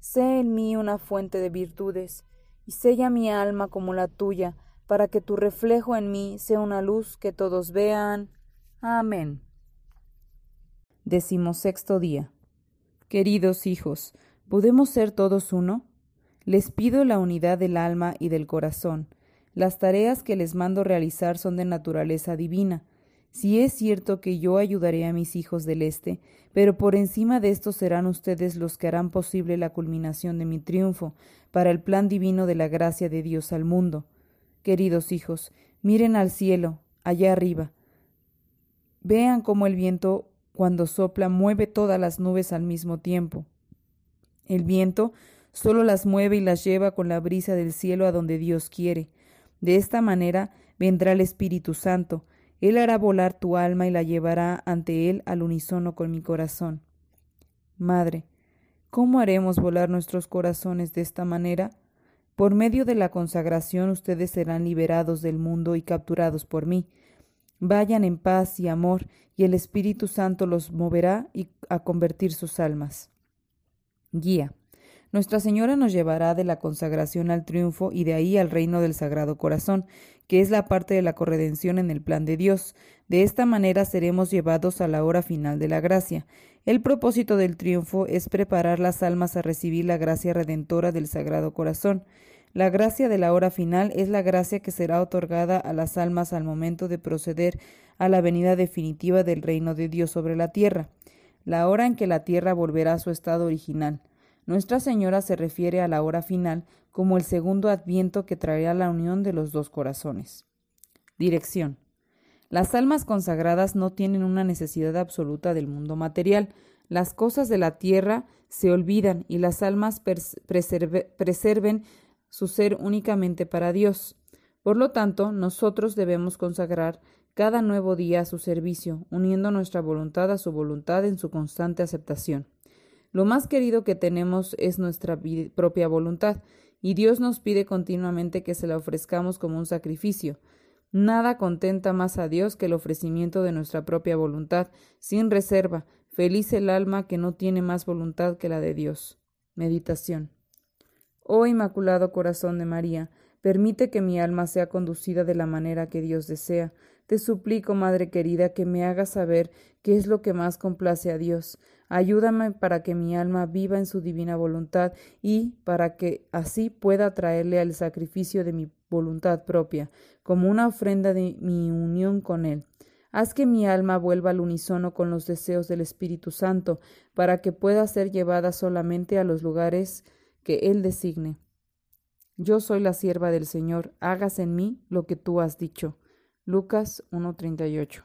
Sé en mí una fuente de virtudes, y sella mi alma como la tuya, para que tu reflejo en mí sea una luz que todos vean. Amén. Decimosexto día. Queridos hijos, ¿podemos ser todos uno? Les pido la unidad del alma y del corazón. Las tareas que les mando realizar son de naturaleza divina. Si es cierto que yo ayudaré a mis hijos del Este, pero por encima de esto serán ustedes los que harán posible la culminación de mi triunfo para el plan divino de la gracia de Dios al mundo. Queridos hijos, miren al cielo, allá arriba. Vean cómo el viento, cuando sopla, mueve todas las nubes al mismo tiempo. El viento solo las mueve y las lleva con la brisa del cielo a donde Dios quiere. De esta manera vendrá el Espíritu Santo. Él hará volar tu alma y la llevará ante Él al unísono con mi corazón. Madre, ¿cómo haremos volar nuestros corazones de esta manera? Por medio de la consagración ustedes serán liberados del mundo y capturados por mí. Vayan en paz y amor, y el Espíritu Santo los moverá a convertir sus almas. Guía. Nuestra Señora nos llevará de la consagración al triunfo y de ahí al reino del Sagrado Corazón, que es la parte de la corredención en el plan de Dios. De esta manera seremos llevados a la hora final de la gracia. El propósito del triunfo es preparar las almas a recibir la gracia redentora del Sagrado Corazón. La gracia de la hora final es la gracia que será otorgada a las almas al momento de proceder a la venida definitiva del reino de Dios sobre la tierra, la hora en que la tierra volverá a su estado original. Nuestra Señora se refiere a la hora final como el segundo adviento que traerá la unión de los dos corazones. Dirección. Las almas consagradas no tienen una necesidad absoluta del mundo material. Las cosas de la tierra se olvidan y las almas preserven su ser únicamente para Dios. Por lo tanto, nosotros debemos consagrar cada nuevo día a su servicio, uniendo nuestra voluntad a su voluntad en su constante aceptación. Lo más querido que tenemos es nuestra propia voluntad, y Dios nos pide continuamente que se la ofrezcamos como un sacrificio. Nada contenta más a Dios que el ofrecimiento de nuestra propia voluntad, sin reserva, feliz el alma que no tiene más voluntad que la de Dios. Meditación. Oh Inmaculado Corazón de María, permite que mi alma sea conducida de la manera que Dios desea. Te suplico, Madre querida, que me hagas saber qué es lo que más complace a Dios. Ayúdame para que mi alma viva en su divina voluntad y para que así pueda traerle al sacrificio de mi voluntad propia, como una ofrenda de mi unión con Él. Haz que mi alma vuelva al unísono con los deseos del Espíritu Santo, para que pueda ser llevada solamente a los lugares que Él designe. Yo soy la sierva del Señor, hagas en mí lo que tú has dicho. Lucas 1.38